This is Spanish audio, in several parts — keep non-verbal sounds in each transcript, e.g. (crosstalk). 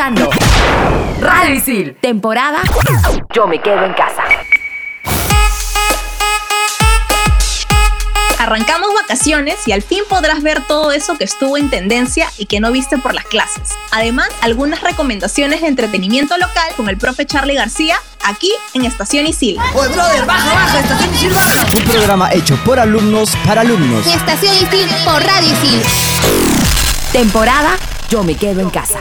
escuchando Radio Isil, temporada Yo me quedo en casa. Arrancamos vacaciones y al fin podrás ver todo eso que estuvo en tendencia y que no viste por las clases. Además, algunas recomendaciones de entretenimiento local con el profe Charlie García aquí en Estación Isil. Oye, brother, baja, baja, Estación Isil, baja. Un programa hecho por alumnos para alumnos. Estación Isil por Radio Isil. Temporada Yo me quedo en casa.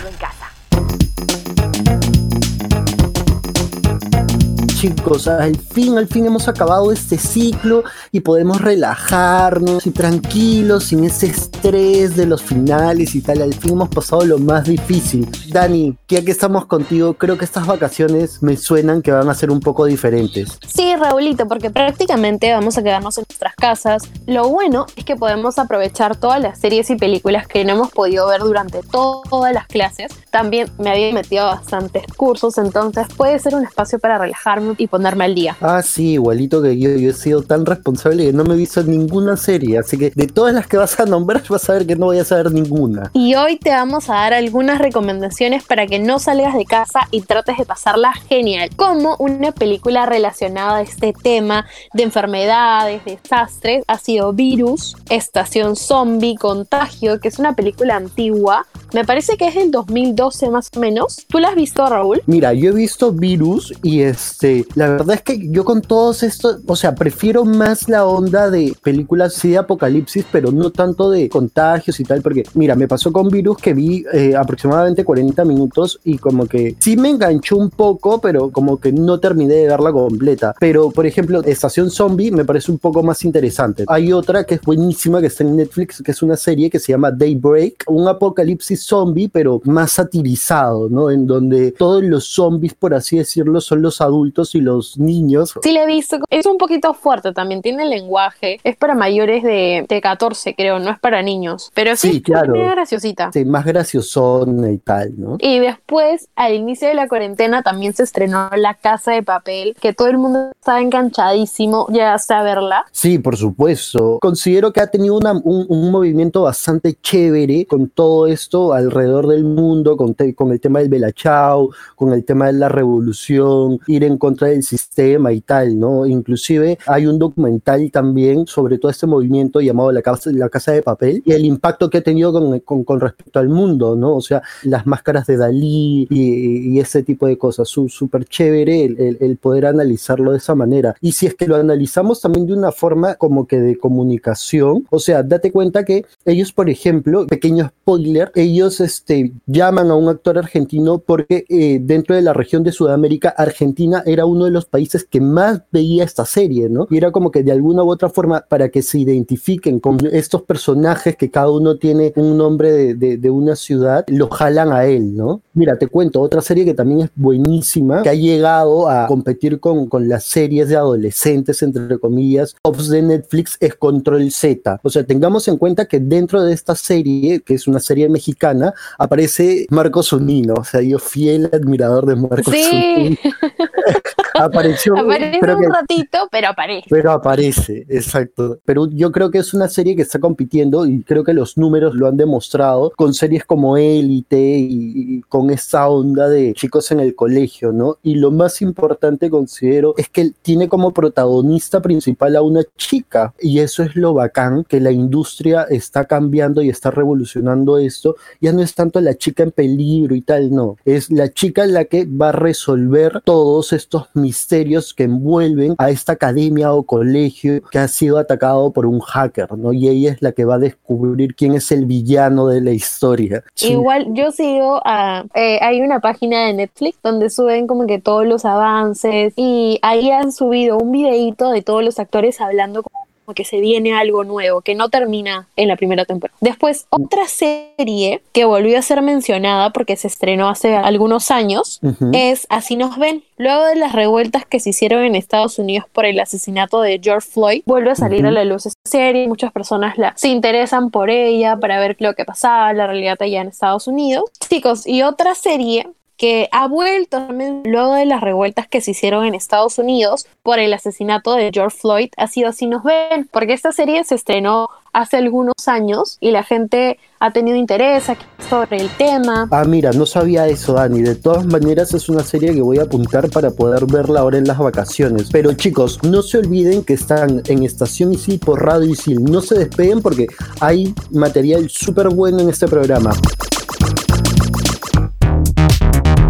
Chicos, al fin, al fin hemos acabado este ciclo y podemos relajarnos y tranquilos, sin ese estrés de los finales y tal. Al fin hemos pasado lo más difícil. Dani, ya que estamos contigo, creo que estas vacaciones me suenan que van a ser un poco diferentes. Sí, Raulito, porque prácticamente vamos a quedarnos en nuestras casas. Lo bueno es que podemos aprovechar todas las series y películas que no hemos podido ver durante todas las clases. También me había metido bastantes cursos, entonces puede ser un espacio para relajarme y ponerme al día. Ah, sí, igualito que yo, yo he sido tan responsable que no me he visto ninguna serie, así que de todas las que vas a nombrar vas a ver que no voy a saber ninguna. Y hoy te vamos a dar algunas recomendaciones para que no salgas de casa y trates de pasarla genial, como una película relacionada a este tema de enfermedades, desastres, ha sido Virus, Estación Zombie, Contagio, que es una película antigua, me parece que es del 2012 más o menos. ¿Tú la has visto, Raúl? Mira, yo he visto Virus y este, la verdad es que yo con todos estos, o sea, prefiero más la onda de películas sí de apocalipsis, pero no tanto de contagios y tal, porque mira, me pasó con Virus que vi eh, aproximadamente 40 minutos y como que sí me enganchó un poco, pero como que no terminé de verla completa. Pero, por ejemplo, Estación Zombie me parece un poco más interesante. Hay otra que es buenísima que está en Netflix, que es una serie que se llama Daybreak, un apocalipsis zombie, pero más satirizado, ¿no? En donde todos los zombies, por así decirlo, son los adultos y los niños. Sí, la he visto. Es un poquito fuerte también, tiene lenguaje. Es para mayores de, de 14, creo, no es para niños. Pero sí, Sí, claro. es graciosita. Sí, más graciosona y tal, ¿no? Y después, al inicio de la cuarentena, también se estrenó La Casa de Papel, que todo el mundo estaba enganchadísimo, ya a verla. Sí, por supuesto. Considero que ha tenido una- un, un movimiento bastante chévere con todo esto alrededor del mundo, con, te- con el tema del Belachao, con el tema de la revolución, ir en contra del sistema y tal, ¿no? Inclusive hay un documental también sobre todo este movimiento llamado La Casa, la casa de Papel y el impacto que ha tenido con, con- con respecto al mundo, ¿no? O sea, las máscaras de Dalí y, y ese tipo de cosas. Súper chévere el, el- el poder analizarlo de esa manera. Y si es que lo analizamos también de una forma como que de comunicación, o sea, date cuenta que ellos, por ejemplo, pequeño spoiler, ellos este, llaman a un actor argentino porque eh, dentro de la región de Sudamérica, Argentina era uno de los países que más veía esta serie, ¿no? Y era como que de alguna u otra forma, para que se identifiquen con estos personajes que cada uno tiene un nombre de, de- de una ciudad, lo jalan a él, ¿no? Mira, te cuento, otra serie que también es buenísima, que ha llegado a competir con, con las series de adolescentes, entre comillas, tops de Netflix, es Control Z. O sea, tengamos en cuenta que dentro de esta serie, que es una serie mexicana, aparece Marco Zunino. O sea, yo fiel admirador de Marco Sí. Zunino. (laughs) Apareció, Aparece un que- ratito, pero aparece. pero aparece, exacto. Pero yo creo que es una serie que está compitiendo y creo que los números lo han demostrado con series como Élite y, y con esta onda de chicos en el colegio, ¿no? Y lo más importante considero es que tiene como protagonista principal a una chica y eso es lo bacán, que la industria está cambiando y está revolucionando esto. Ya no es tanto la chica en peligro y tal, no. Es la chica la que va a resolver todos estos misterios que envuelven a esta academia o colegio que ha sido atacado por un hacker, ¿no? Y ella es la que va a descubrir quién es el villano de la historia. Igual yo sigo a... eh, hay una página de Netflix donde suben como que todos los avances y ahí han subido un videíto de todos los actores hablando como que se viene algo nuevo, que no termina en la primera temporada. Después, otra serie que volvió a ser mencionada porque se estrenó hace algunos años es Así nos ven. Luego de las revueltas que se hicieron en Estados Unidos por el asesinato de George Floyd, vuelve a salir a la luz esta serie. Muchas personas la, se interesan por ella para ver lo que pasaba, la realidad allá en Estados Unidos. Chicos, y otra serie que ha vuelto luego de las revueltas que se hicieron en Estados Unidos por el asesinato de George Floyd, ha sido Así nos ven, porque esta serie se estrenó hace algunos años y la gente ha tenido interés aquí sobre el tema. Ah, mira, no sabía eso, Dani. De todas maneras, es una serie que voy a apuntar para poder verla ahora en las vacaciones. Pero chicos, no se olviden que están en Estación Isil por Radio Isil. No se despeguen porque hay material súper bueno en este programa.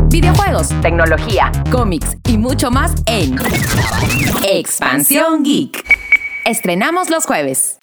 Videojuegos, tecnología, cómics y mucho más en Expansión Geek. Estrenamos los jueves.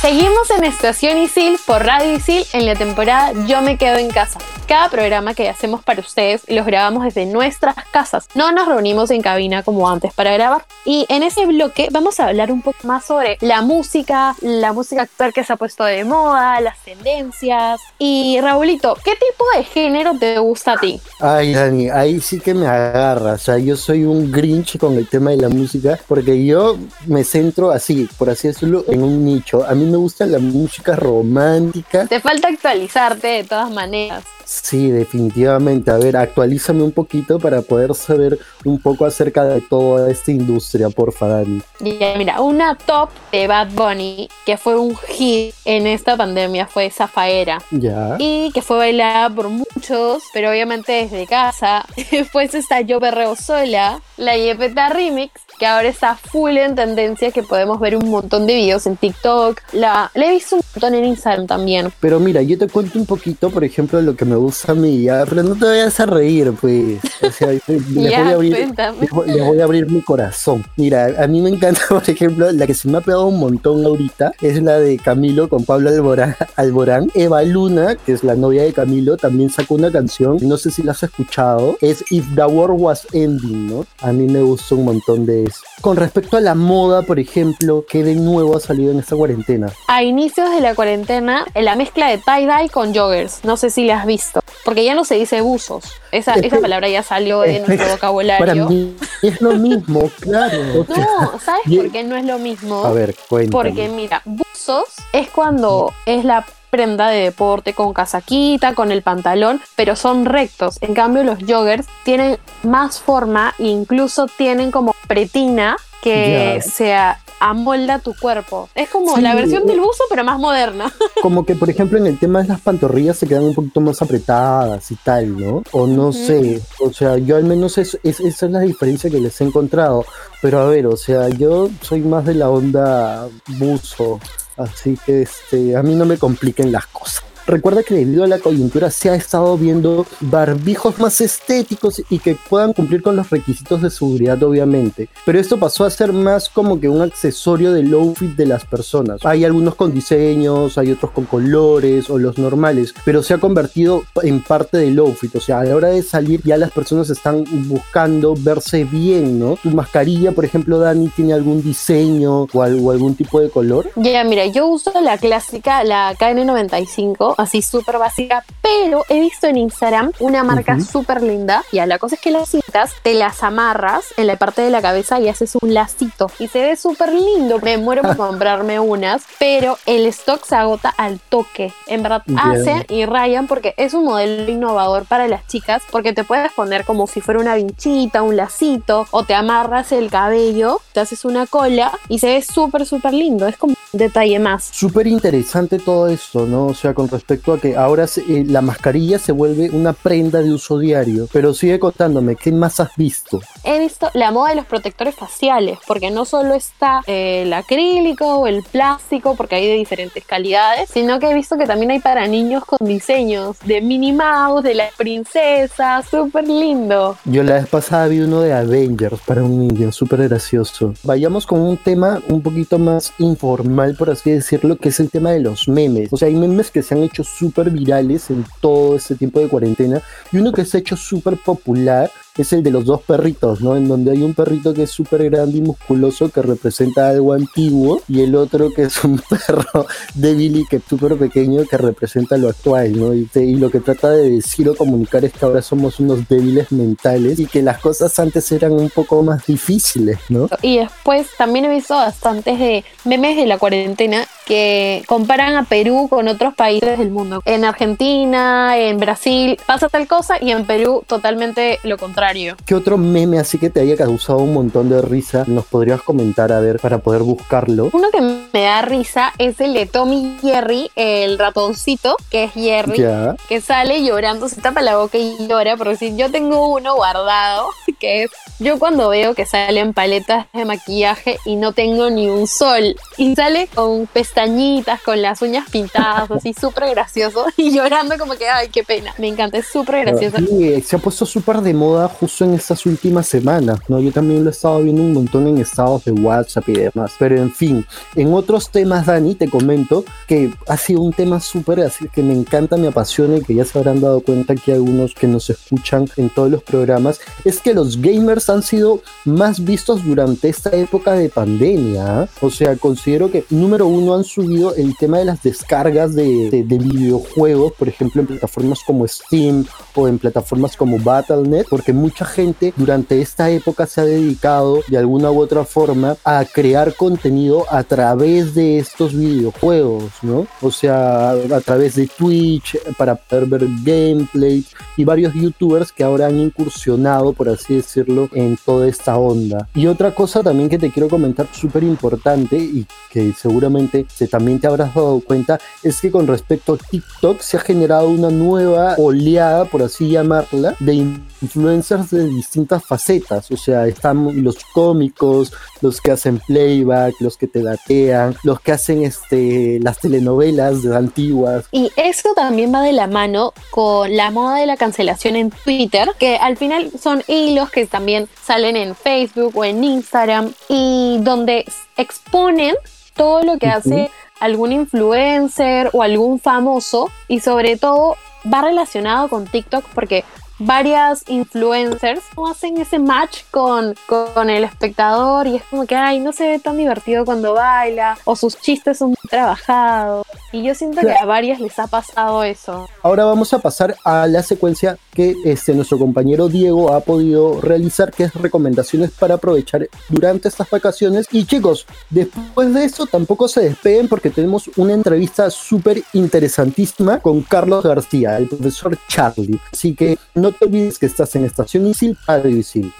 Seguimos en Estación Isil por Radio Isil en la temporada Yo me quedo en casa. Cada programa que hacemos para ustedes los grabamos desde nuestras casas. No nos reunimos en cabina como antes para grabar. Y en ese bloque vamos a hablar un poco más sobre la música, la música actual que se ha puesto de moda, las tendencias. Y Raulito, ¿qué tipo de género te gusta a ti? Ay, Dani, ahí sí que me agarra. O sea, yo soy un grinch con el tema de la música porque yo me centro así, por así decirlo, en un nicho. A mí me gusta la música romántica. Te falta actualizarte de todas maneras. Sí, definitivamente. A ver, actualízame un poquito para poder saber un poco acerca de toda esta industria, porfa, Dani. Ya, mira, una top de Bad Bunny que fue un hit en esta pandemia fue Zafaera. Ya. Y que fue bailada por muchos, pero obviamente desde casa. (laughs) Después está Yo Berreo Sola, la Yepeta Remix, que ahora está full en tendencia, que podemos ver un montón de videos en TikTok. La, la he visto un montón en Instagram también. Pero mira, yo te cuento un poquito, por ejemplo, lo que me gusta a mí, ya, pero no te vayas a reír, pues. O sea, (laughs) les, voy a abrir, les, voy, les voy a abrir mi corazón. Mira, a mí me encanta, (laughs) por ejemplo, la que se me ha pegado un montón ahorita, es la de Camilo con Pablo Alborán. Alborán. Eva Luna, que es la novia de Camilo, también sacó una canción, no sé si la has escuchado, es If the World Was Ending, ¿no? A mí me gustó un montón de Con respecto a la moda, por ejemplo, ¿qué de nuevo ha salido en esta cuarentena? A inicios de la cuarentena, la mezcla de tie-dye con joggers. No sé si la has visto. Porque ya no se dice buzos. Esa, palabra ya salió de nuestro Para vocabulario. mí es lo mismo, claro. (laughs) No, ¿sabes y- por qué no es lo mismo? A ver, cuéntame. Porque mira, buzos es cuando es la prenda de deporte con casaquita, con el pantalón, pero son rectos. En cambio, los joggers tienen más forma e incluso tienen como pretina que Ya. se a- amolda tu cuerpo. Es como Sí, la versión del buzo, pero más moderna. (laughs) Como que, por ejemplo, en el tema de las pantorrillas se quedan un poquito más apretadas y tal, ¿no? O no sé, o sea, yo al menos es, es- esa es la diferencia que les he encontrado. Pero a ver, o sea, yo soy más de la onda buzo, así que este, a mí no me compliquen las cosas. Recuerda que debido a la coyuntura se ha estado viendo barbijos más estéticos y que puedan cumplir con los requisitos de seguridad, obviamente. Pero esto pasó a ser más como que un accesorio del outfit de las personas. Hay algunos con diseños, hay otros con colores o los normales, pero se ha convertido en parte del outfit. O sea, a la hora de salir ya las personas están buscando verse bien, ¿no? Tu mascarilla, por ejemplo, Dani, tiene algún diseño o, al- o algún tipo de color. Ya, mira, yo uso la clásica, la KN95, así súper básica, pero he visto en Instagram una marca Ujú. súper linda. Ya, la cosa es que las cintas te las amarras en la parte de la cabeza y haces un lacito. Y se ve súper lindo. Me muero por (laughs) comprarme unas, pero el stock se agota al toque. En verdad, hacen y rayan porque es un modelo innovador para las chicas, porque te puedes poner como si fuera una vinchita, un lacito, o te amarras el cabello, te haces una cola y se ve súper, súper lindo. Es como un detalle más. Súper interesante todo esto, ¿no? O sea, con respecto a que ahora eh, la mascarilla se vuelve una prenda de uso diario. Pero sigue contándome, ¿qué más has visto? He visto la moda de los protectores faciales, porque no solo está eh, el acrílico o el plástico, porque hay de diferentes calidades, sino que he visto que también hay para niños con diseños de Minnie Mouse, de las princesas, súper lindo. Yo la vez pasada vi uno de Avengers para un niño, súper gracioso. Vayamos con un tema un poquito más informal, por así decirlo, que es el tema de los memes. O sea, hay memes que se han hecho súper virales en todo este tiempo de cuarentena y uno que se ha hecho súper popular es el de los dos perritos, ¿no? En donde hay un perrito que es súper grande y musculoso que representa algo antiguo y el otro que es un (laughs) perro débil y que es súper pequeño que representa lo actual, ¿no? Y, lo que trata de decir o comunicar es que ahora somos unos débiles mentales y que las cosas antes eran un poco más difíciles, ¿no? Y después también he visto bastantes de memes de la cuarentena que comparan a Perú con otros países del mundo. En Argentina, en Brasil pasa tal cosa y en Perú totalmente lo contrario. ¿Qué otro meme así que te haya causado un montón de risa nos podrías comentar a ver para poder buscarlo? Uno que me da risa es el de Tommy Jerry, el ratoncito, que es Jerry, Ya. que sale llorando, se tapa la boca y llora, porque si yo tengo uno guardado, que es yo cuando veo que salen paletas de maquillaje y no tengo ni un sol, y sale con pestañitas, con las uñas pintadas, así (laughs) súper gracioso, y llorando como que, ay, qué pena, me encanta, es súper gracioso. Sí, se ha puesto súper de moda justo en estas últimas semanas, ¿no? Yo también lo he estado viendo un montón en estados de WhatsApp y demás. Pero en fin, en otros temas, Dani, te comento que ha sido un tema súper así que me encanta, me apasiona y que ya se habrán dado cuenta que algunos que nos escuchan en todos los programas, es que los gamers han sido más vistos durante esta época de pandemia. ¿ah? O sea, considero que, número uno, han subido el tema de las descargas de, de- de videojuegos, por ejemplo, en plataformas como Steam o en plataformas como Battle.net, porque mucha gente durante esta época se ha dedicado de alguna u otra forma a crear contenido a través de estos videojuegos, ¿no? O sea, a través de Twitch para poder ver gameplay y varios youtubers que ahora han incursionado, por así decirlo, en toda esta onda. Y otra cosa también que te quiero comentar súper importante y que seguramente se, también te habrás dado cuenta es que con respecto a TikTok se ha generado una nueva oleada, por así llamarla, de influencers de distintas facetas. O sea, están los cómicos, los que hacen playback, los que te datean, los que hacen este, las telenovelas de antiguas. Y eso también va de la mano con la moda de la cancelación en Twitter, que al final son hilos que también salen en Facebook o en Instagram y donde exponen todo lo que hace algún influencer o algún famoso y sobre todo va relacionado con TikTok porque varias influencers no hacen ese match con, con el espectador y es como que ay no se ve tan divertido cuando baila o sus chistes son muy trabajados y yo siento que a varias les ha pasado eso Ahora vamos a pasar a la secuencia que este, nuestro compañero Diego ha podido realizar, que es recomendaciones para aprovechar durante estas vacaciones. Y chicos, después de eso tampoco se despeguen porque tenemos una entrevista súper interesantísima con Carlos García, el profesor Charlie. Así que no te olvides que estás en Estación Isil, Isil.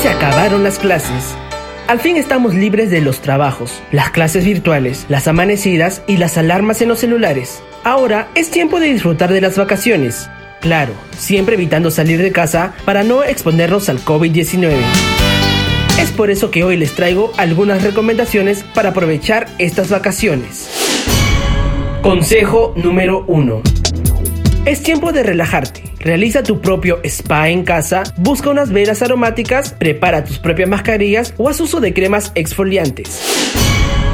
Se acabaron las clases. Al fin estamos libres de los trabajos, las clases virtuales, las amanecidas y las alarmas en los celulares. Ahora es tiempo de disfrutar de las vacaciones. Claro, siempre evitando salir de casa para no exponernos al COVID-19. Es por eso que hoy les traigo algunas recomendaciones para aprovechar estas vacaciones. Consejo número 1. Es tiempo de relajarte. Realiza tu propio spa en casa, busca unas velas aromáticas, prepara tus propias mascarillas o haz uso de cremas exfoliantes.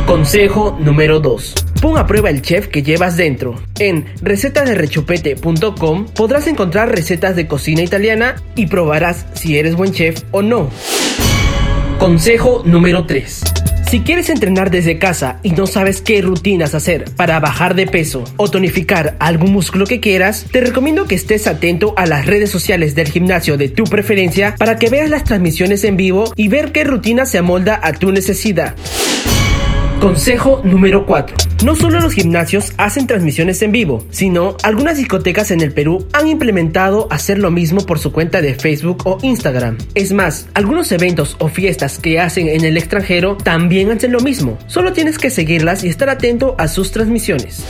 Consejo número 2. Pon a prueba el chef que llevas dentro. En recetasderechupete.com podrás encontrar recetas de cocina italiana y probarás si eres buen chef o no. Consejo número 3. Si quieres entrenar desde casa y no sabes qué rutinas hacer para bajar de peso o tonificar algún músculo que quieras, te recomiendo que estés atento a las redes sociales del gimnasio de tu preferencia para que veas las transmisiones en vivo y ver qué rutina se amolda a tu necesidad. Consejo número 4. No solo los gimnasios hacen transmisiones en vivo, sino algunas discotecas en el Perú han implementado hacer lo mismo por su cuenta de Facebook o Instagram. Es más, algunos eventos o fiestas que hacen en el extranjero también hacen lo mismo. Solo tienes que seguirlas y estar atento a sus transmisiones.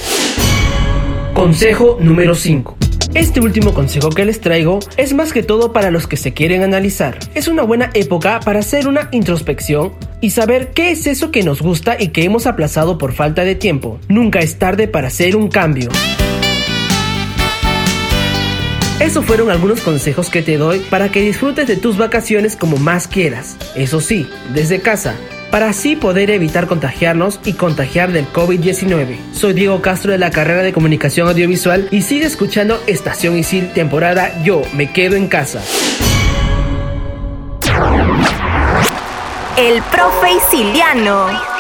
Consejo número 5. Este último consejo que les traigo es más que todo para los que se quieren analizar. Es una buena época para hacer una introspección y saber qué es eso que nos gusta y que hemos aplazado por falta de tiempo. Nunca es tarde para hacer un cambio. Esos fueron algunos consejos que te doy para que disfrutes de tus vacaciones como más quieras. Eso sí, desde casa, para así poder evitar contagiarnos y contagiar del COVID-19. Soy Diego Castro de la carrera de Comunicación Audiovisual y sigue escuchando Estación Isil temporada Yo me quedo en casa. El profe Isiliano.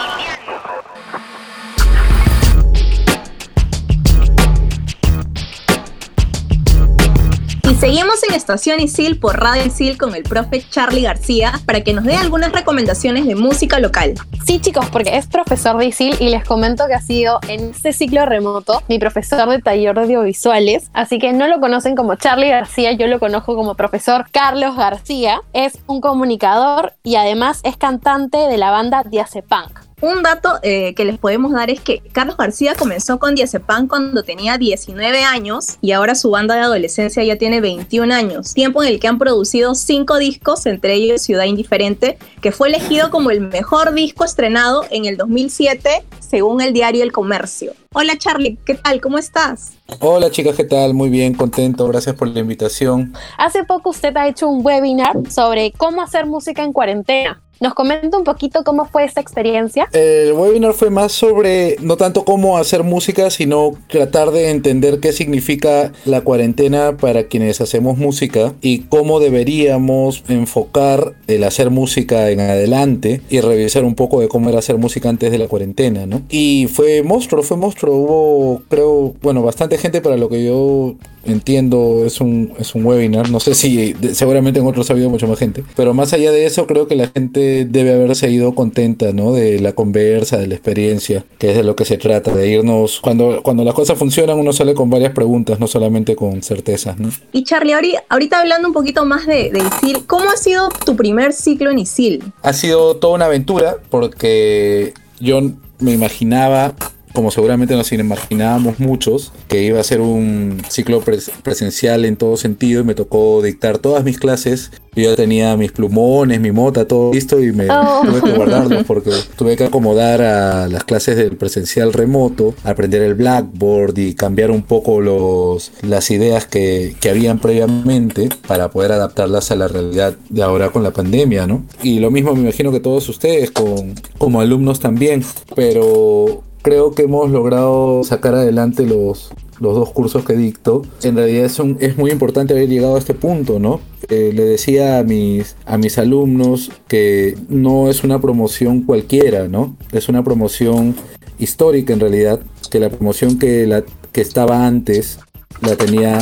Seguimos en Estación Isil por Radio Isil con el profe Charlie García para que nos dé algunas recomendaciones de música local. Sí, chicos, porque es profesor de ISIL y les comento que ha sido en este ciclo remoto mi profesor de taller de audiovisuales. Así que no lo conocen como Charlie García, yo lo conozco como profesor Carlos García. Es un comunicador y además es cantante de la banda Diazepunk. Un dato eh, que les podemos dar es que Carlos García comenzó con Diazepam cuando tenía 19 años y ahora su banda de adolescencia ya tiene 21 años, tiempo en el que han producido 5 discos, entre ellos Ciudad Indiferente, que fue elegido como el mejor disco estrenado en el 2007 según el diario El Comercio. Hola Charlie, ¿qué tal? ¿Cómo estás? Hola chicas, ¿qué tal? Muy bien, contento, gracias por la invitación. Hace poco usted ha hecho un webinar sobre cómo hacer música en cuarentena. ¿Nos comenta un poquito cómo fue esa experiencia? El webinar fue más sobre no tanto cómo hacer música, sino tratar de entender qué significa la cuarentena para quienes hacemos música y cómo deberíamos enfocar el hacer música en adelante y revisar un poco de cómo era hacer música antes de la cuarentena, ¿no? Y fue monstruo, fue monstruo. Hubo, creo, bueno, bastante gente para lo que yo entiendo es un, es un webinar. No sé si seguramente en otros ha habido mucha más gente. Pero más allá de eso, creo que la gente debe haberse ido contenta, ¿no? De la conversa, de la experiencia, que es de lo que se trata, de irnos. Cuando, cuando las cosas funcionan, uno sale con varias preguntas, no solamente con certezas, ¿no? Y Charlie, ahorita hablando un poquito más de, de ISIL, ¿cómo ha sido tu primer ciclo en ISIL? Ha sido toda una aventura porque yo me imaginaba como seguramente nos imaginábamos muchos, que iba a ser un ciclo presencial en todo sentido y me tocó dictar todas mis clases. Yo ya tenía mis plumones, mi mota, todo listo y me oh. tuve que guardarlos (laughs) porque tuve que acomodar a las clases del presencial remoto, aprender el Blackboard y cambiar un poco los, las ideas que, que habían previamente para poder adaptarlas a la realidad de ahora con la pandemia, ¿no? Y lo mismo me imagino que todos ustedes con, como alumnos también, pero creo que hemos logrado sacar adelante los, los dos cursos que dicto. En realidad es, es muy importante haber llegado a este punto, ¿no? Eh, le decía a mis, a mis alumnos que no es una promoción cualquiera, ¿no? Es una promoción histórica en realidad, que la promoción que, la, que estaba antes la tenía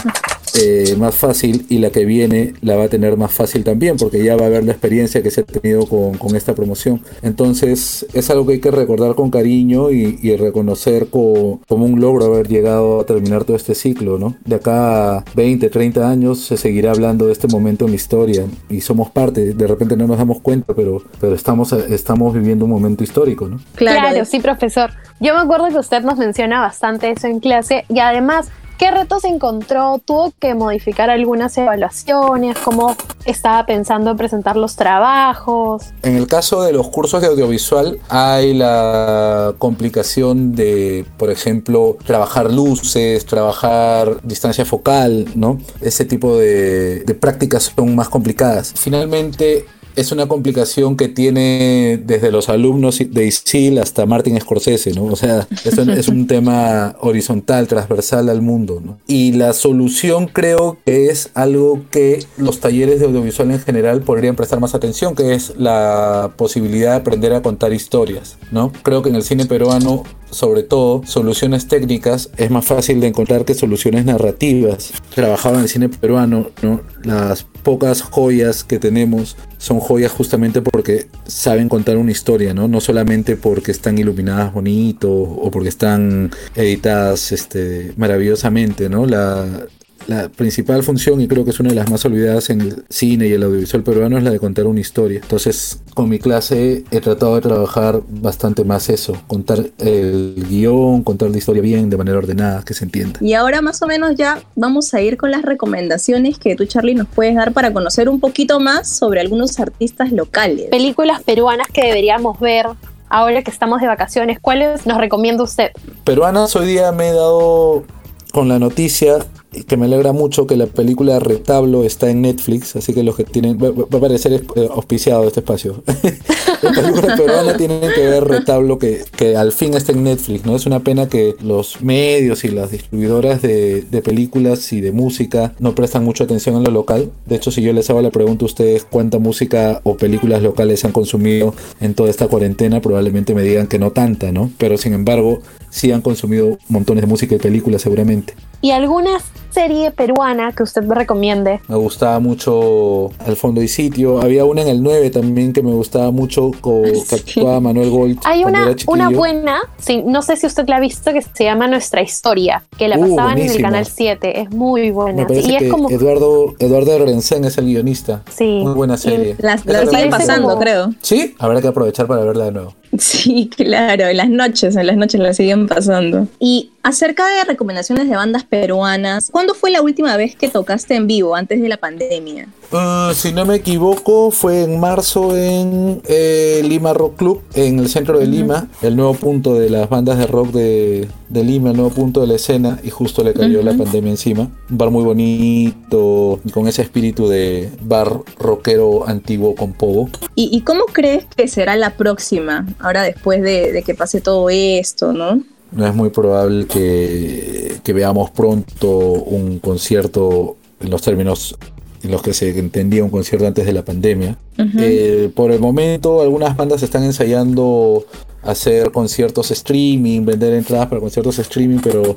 eh, más fácil y la que viene la va a tener más fácil también porque ya va a haber la experiencia que se ha tenido con, con esta promoción. Entonces es algo que hay que recordar con cariño y, y reconocer como, como, un logro haber llegado a terminar todo este ciclo. ¿no? De acá a 20, 30 años se seguirá hablando de este momento en la historia y somos parte, de repente no nos damos cuenta, pero, pero estamos, estamos viviendo un momento histórico. ¿no? Claro, claro sí, profesor. Yo me acuerdo que usted nos menciona bastante eso en clase y además ¿Qué retos encontró? ¿Tuvo que modificar algunas evaluaciones? ¿Cómo estaba pensando en presentar los trabajos? En el caso de los cursos de audiovisual hay la complicación de, por ejemplo, trabajar luces, trabajar distancia focal, ¿no? Ese tipo de, de prácticas son más complicadas. Finalmente, es una complicación que tiene desde los alumnos de ISIL hasta Martin Scorsese, ¿no? O sea, es un, es un (laughs) tema horizontal, transversal al mundo, ¿no? Y la solución creo que es algo que los talleres de audiovisual en general podrían prestar más atención, que es la posibilidad de aprender a contar historias, ¿no? Creo que en el cine peruano sobre todo soluciones técnicas es más fácil de encontrar que soluciones narrativas. Trabajaba en el cine peruano, ¿no? Las pocas joyas que tenemos son joyas justamente porque saben contar una historia, ¿no? No solamente porque están iluminadas bonito o porque están editadas este, maravillosamente, ¿no? La, la principal función, y creo que es una de las más olvidadas en el cine y el audiovisual peruano, es la de contar una historia. Entonces, con mi clase he tratado de trabajar bastante más eso, contar el guion, contar la historia bien, de manera ordenada, que se entienda. Y ahora más o menos ya vamos a ir con las recomendaciones que tú, Charlie, nos puedes dar para conocer un poquito más sobre algunos artistas locales. Películas peruanas que deberíamos ver ahora que estamos de vacaciones, ¿cuáles nos recomienda usted? Peruanas, hoy día me he dado con la noticia que me alegra mucho que la película Retablo está en Netflix, así que los que tienen, va, a parecer eh, auspiciado este espacio. (laughs) la película peruana tienen que ver Retablo que, que al fin está en Netflix, ¿no? Es una pena que los medios y las distribuidoras de, de, películas y de música no prestan mucha atención en lo local. De hecho, si yo les hago la pregunta a ustedes cuánta música o películas locales han consumido en toda esta cuarentena, probablemente me digan que no tanta, ¿no? Pero sin embargo, sí han consumido montones de música y películas seguramente. ¿Y alguna serie peruana que usted me recomiende? Me gustaba mucho Al fondo y sitio. Había una en el 9 también que me gustaba mucho con que actuaba Manuel Gold. Hay una, una buena, sí, no sé si usted la ha visto, que se llama Nuestra Historia, que la Uh, pasaban en el buenísima. canal 7. Es muy buena. Me parece y que es como. Eduardo, Eduardo Lorenzen es el guionista. Sí. Muy buena serie. Las, Esa las la siguen pasando, como- creo. Sí, habrá que aprovechar para verla de nuevo. (laughs) Sí, claro, en las noches, en las noches la siguen pasando. Y acerca de recomendaciones de bandas peruanas, ¿cuándo fue la última vez que tocaste en vivo antes de la pandemia? Ah, si no me equivoco, fue en marzo en eh, Lima Rock Club, en el centro de Lima, el nuevo punto de las bandas de rock de, de Lima, el nuevo punto de la escena, y justo le cayó la pandemia encima. Un bar muy bonito, con ese espíritu de bar rockero antiguo con pogo. ¿Y, y cómo crees que será la próxima, ahora después de, de que pase todo esto, no? No es muy probable que, que veamos pronto un concierto en los términos en los que se entendía un concierto antes de la pandemia. Eh, por el momento, algunas bandas están ensayando hacer conciertos streaming, vender entradas para conciertos streaming, pero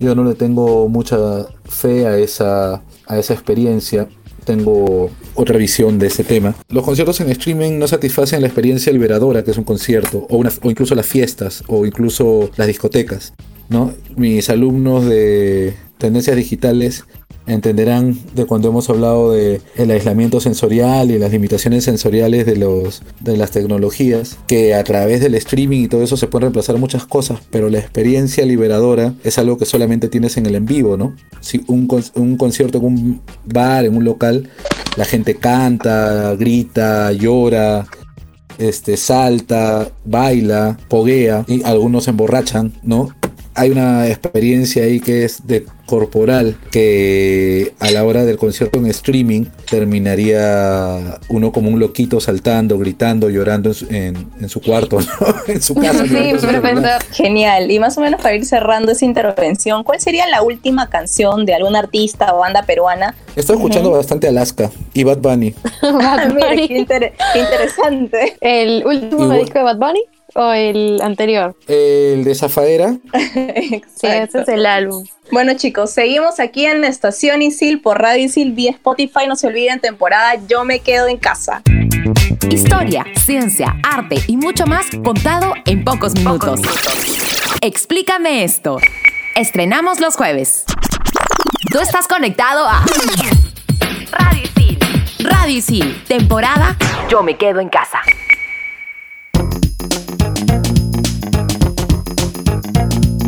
yo no le tengo mucha fe a esa, a esa experiencia. Tengo otra visión de ese tema. Los conciertos en streaming no satisfacen la experiencia liberadora que es un concierto, o, o incluso las fiestas, o incluso las discotecas. ¿no? Mis alumnos de tendencias digitales entenderán de cuando hemos hablado de el aislamiento sensorial y las limitaciones sensoriales de los de las tecnologías que a través del streaming y todo eso se pueden reemplazar muchas cosas pero la experiencia liberadora es algo que solamente tienes en el en vivo no si un, un concierto en un bar en un local la gente canta grita llora este, salta, baila, poguea y algunos se emborrachan, ¿no? Hay una experiencia ahí que es de corporal que a la hora del concierto en streaming terminaría uno como un loquito saltando, gritando, llorando en su, en- en su cuarto, (laughs) ¿no? en su casa. Sí, profesor. Genial. Y más o menos para ir cerrando esa intervención, ¿cuál sería la última canción de algún artista o banda peruana? Estoy escuchando bastante Alaska y Bad Bunny. (laughs) Bad Mira, qué, inter- qué interesante. ¿El último disco de Bad Bunny o el anterior? El de Zafaera, (laughs) Sí, ese Exacto. es el álbum. Bueno chicos, seguimos aquí en la estación Isil por Radio Isil vía Spotify. No se olviden, temporada Yo me quedo en casa. Historia, ciencia, arte y mucho más contado en pocos minutos. Explícame esto. Estrenamos los jueves. Tú estás conectado a Radio Isil. Radio Isil, temporada Yo me quedo en casa.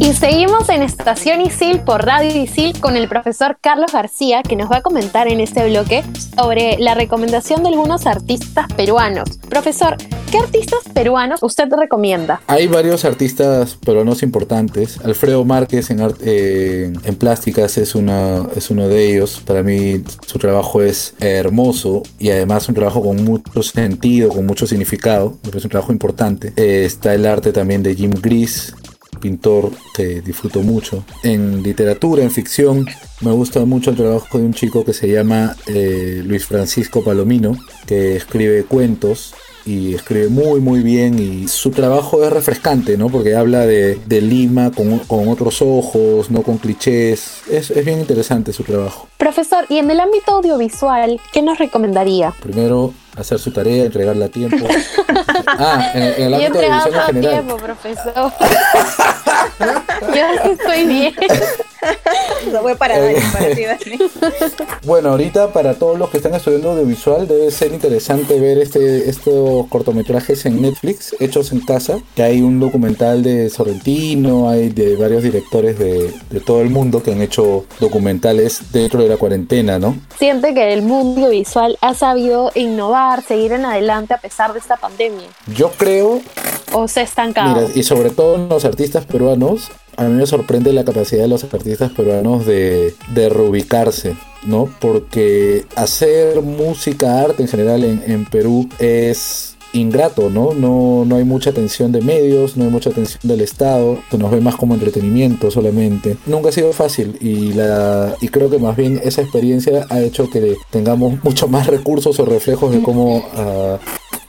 Y seguimos en Estación Isil por Radio Isil con el profesor Carlos García que nos va a comentar en este bloque sobre la recomendación de algunos artistas peruanos. Profesor, ¿qué artistas peruanos usted recomienda? Hay varios artistas peruanos importantes. Alfredo Márquez en, eh, en plásticas es, una, es uno de ellos. Para mí su trabajo es hermoso y además un trabajo con mucho sentido, con mucho significado. Parece un trabajo importante. Eh, está el arte también de Jim Gris, pintor que disfruto mucho. En literatura, en ficción, me gusta mucho el trabajo de un chico que se llama eh, Luis Francisco Palomino, que escribe cuentos y escribe muy muy bien y su trabajo es refrescante, ¿no? Porque habla de, de Lima con, con otros ojos, no con clichés. Es, es bien interesante su trabajo. Profesor, y en el ámbito audiovisual, ¿qué nos recomendaría? Primero, hacer su tarea, entregarla a tiempo. (laughs) ah, en, en el Yo ámbito entregado audiovisual en general. tiempo, profesor. (laughs) Yo estoy bien. (laughs) Eso fue para Dani, para ti, Dani. (laughs) Bueno, ahorita para todos los que están estudiando audiovisual debe ser interesante ver este, estos cortometrajes en Netflix, hechos en casa, que hay un documental de Sorrentino, hay de varios directores de, de todo el mundo que han hecho documentales dentro de la cuarentena, ¿no? Siente que el mundo audiovisual ha sabido innovar, seguir en adelante a pesar de esta pandemia. Yo creo, ¿O se ha estancado? mira, y sobre todo en los artistas peruanos, a mí me sorprende la capacidad de los artistas peruanos de, de reubicarse. ¿no? Porque hacer música, arte en general en, en Perú es ingrato, ¿no? ¿no? No hay mucha atención de medios, no hay mucha atención del Estado, se nos ve más como entretenimiento solamente. Nunca ha sido fácil y, la, y creo que más bien esa experiencia ha hecho que tengamos mucho más recursos o reflejos de cómo ah,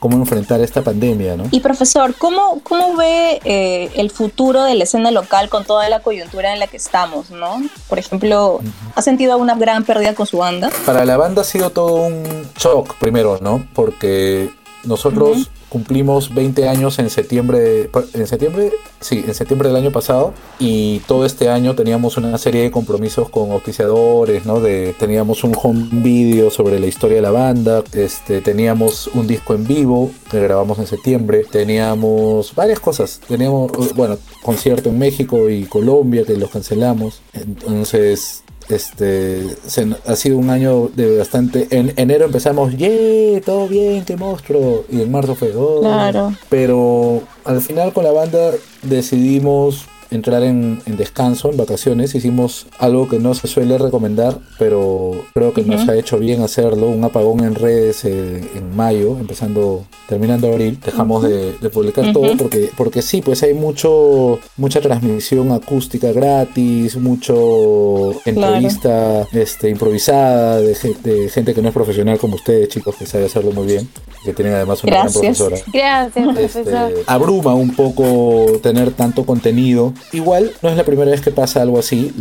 cómo enfrentar esta pandemia, ¿no? Y profesor, ¿cómo, cómo ve eh, el futuro de la escena local con toda la coyuntura en la que estamos, ¿no? Por ejemplo, ¿ha sentido una gran pérdida con su banda? Para la banda ha sido todo un shock primero, ¿no? Porque nosotros cumplimos 20 años en septiembre, en septiembre, sí, en septiembre del año pasado y todo este año teníamos una serie de compromisos con auspiciadores, ¿no? Teníamos un home video sobre la historia de la banda, este, teníamos un disco en vivo que grabamos en septiembre, teníamos varias cosas, teníamos, bueno, concierto en México y Colombia que los cancelamos, entonces este ha sido un año de bastante en enero empezamos yeah todo bien qué monstruo y en marzo fue oh. Claro. pero al final con la banda decidimos entrar en, descanso, en vacaciones. Hicimos algo que no se suele recomendar, pero creo que nos ha hecho bien hacerlo. Un apagón en redes eh, en mayo, empezando, terminando abril. Dejamos de, publicar todo porque, porque sí, pues hay mucho, mucha transmisión acústica gratis, mucho entrevista este, improvisada de, gente que no es profesional como ustedes, chicos, que sabe hacerlo muy bien, que tienen además una gran profesora. Gracias, este, abruma un poco tener tanto contenido Igual, no es la primera vez que pasa algo así.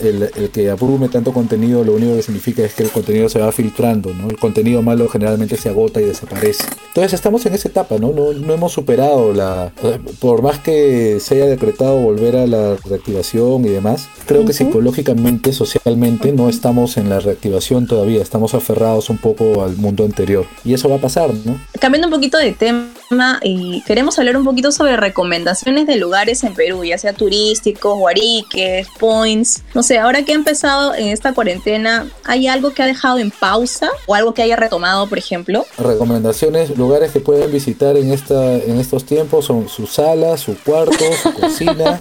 el, que abrume tanto contenido, lo único que significa es que el contenido se va filtrando, ¿no? El contenido malo generalmente se agota y desaparece. Entonces estamos en esa etapa, ¿no? No, hemos superado la... Por más que se haya decretado volver a la reactivación y demás, creo que psicológicamente, socialmente, no estamos en la reactivación todavía. Estamos aferrados un poco al mundo anterior. Y eso va a pasar, ¿no? Cambiando un poquito de tema y queremos hablar un poquito sobre recomendaciones de lugares en Perú, ya sea turísticos, guariques, points. No sé, ahora que ha empezado en esta cuarentena, ¿hay algo que ha dejado en pausa o algo que haya retomado, por ejemplo? Recomendaciones, lugares que pueden visitar en, esta, en estos tiempos son su sala, su cuarto, su (laughs) cocina,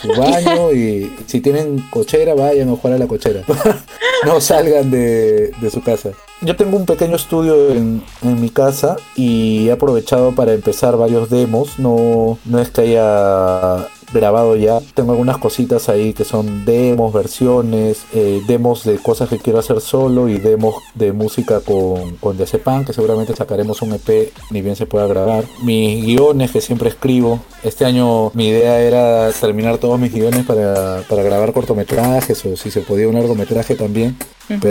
su, baño y si tienen cochera, vayan a jugar a la cochera. (laughs) no salgan de, de su casa. Yo tengo un pequeño estudio en, en, mi casa y he aprovechado para empezar varios demos. No, no es que haya grabado ya. Tengo algunas cositas ahí que son demos, versiones, eh, demos de cosas que quiero hacer solo y demos de música con, con que seguramente sacaremos un EP ni bien se pueda grabar. Mis guiones que siempre escribo. Este año mi idea era terminar todos mis guiones para, para grabar cortometrajes o si se podía un largometraje también.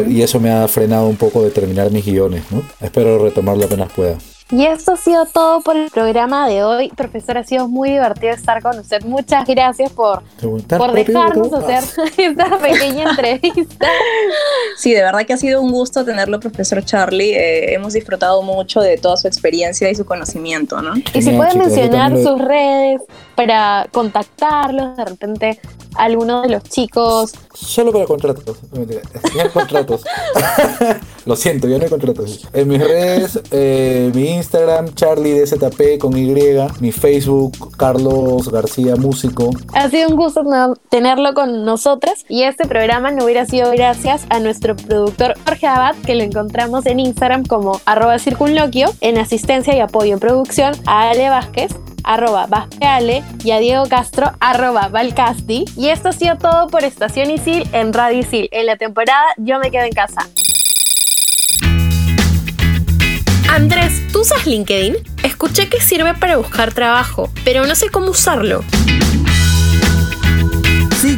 y eso me ha frenado un poco de terminar mis guiones, ¿no? Espero retomarlo apenas pueda. Y esto ha sido todo por el programa de hoy. Profesor, ha sido muy divertido estar con usted. Muchas gracias por, por dejarnos hacer (laughs) esta pequeña entrevista. Sí, de verdad que ha sido un gusto tenerlo, profesor Charlie. Eh, hemos disfrutado mucho de toda su experiencia y su conocimiento, ¿no? y si puede mencionar sus redes para contactarlos, de repente alguno de los chicos. Solo para contratos. No hay contratos. (laughs) (laughs) Lo siento, ya no hay contratos. En mis redes, eh, mi Instagram, Charlie DZP con Y, mi Facebook, Carlos García Músico. Ha sido un gusto tenerlo con nosotros y este programa no hubiera sido gracias a nuestro productor Jorge Abad, que lo encontramos en Instagram como arroba circunloquio, en asistencia y apoyo en producción a Ale Vázquez arroba Vaspeale y a Diego Castro, arroba Valcasti. Y esto ha sido todo por Estación Isil en Radio Isil. En la temporada Yo me quedo en casa. Andrés, ¿tú usas LinkedIn? Escuché que sirve para buscar trabajo, pero no sé cómo usarlo.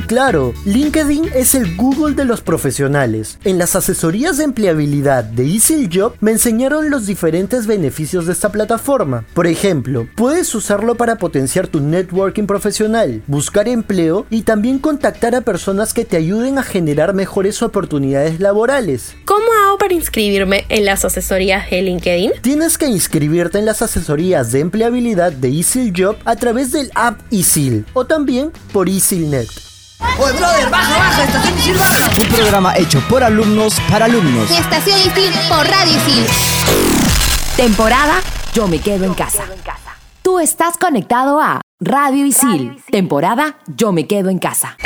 Claro. LinkedIn es el Google de los profesionales. En las asesorías de empleabilidad de Easy Job me enseñaron los diferentes beneficios de esta plataforma. Por ejemplo, puedes usarlo para potenciar tu networking profesional, buscar empleo y también contactar a personas que te ayuden a generar mejores oportunidades laborales. ¿Cómo hago para inscribirme en las asesorías de LinkedIn? Tienes que inscribirte en las asesorías de empleabilidad de Easy Job a través del app Easy o también por EasyNet. Oye, brother, baja, baja, Estación Isil baja. Un programa hecho por alumnos para alumnos. Estación Isil por Radio Isil. Temporada Yo me quedo en casa. Tú estás conectado a Radio Isil. Temporada Yo me quedo en casa.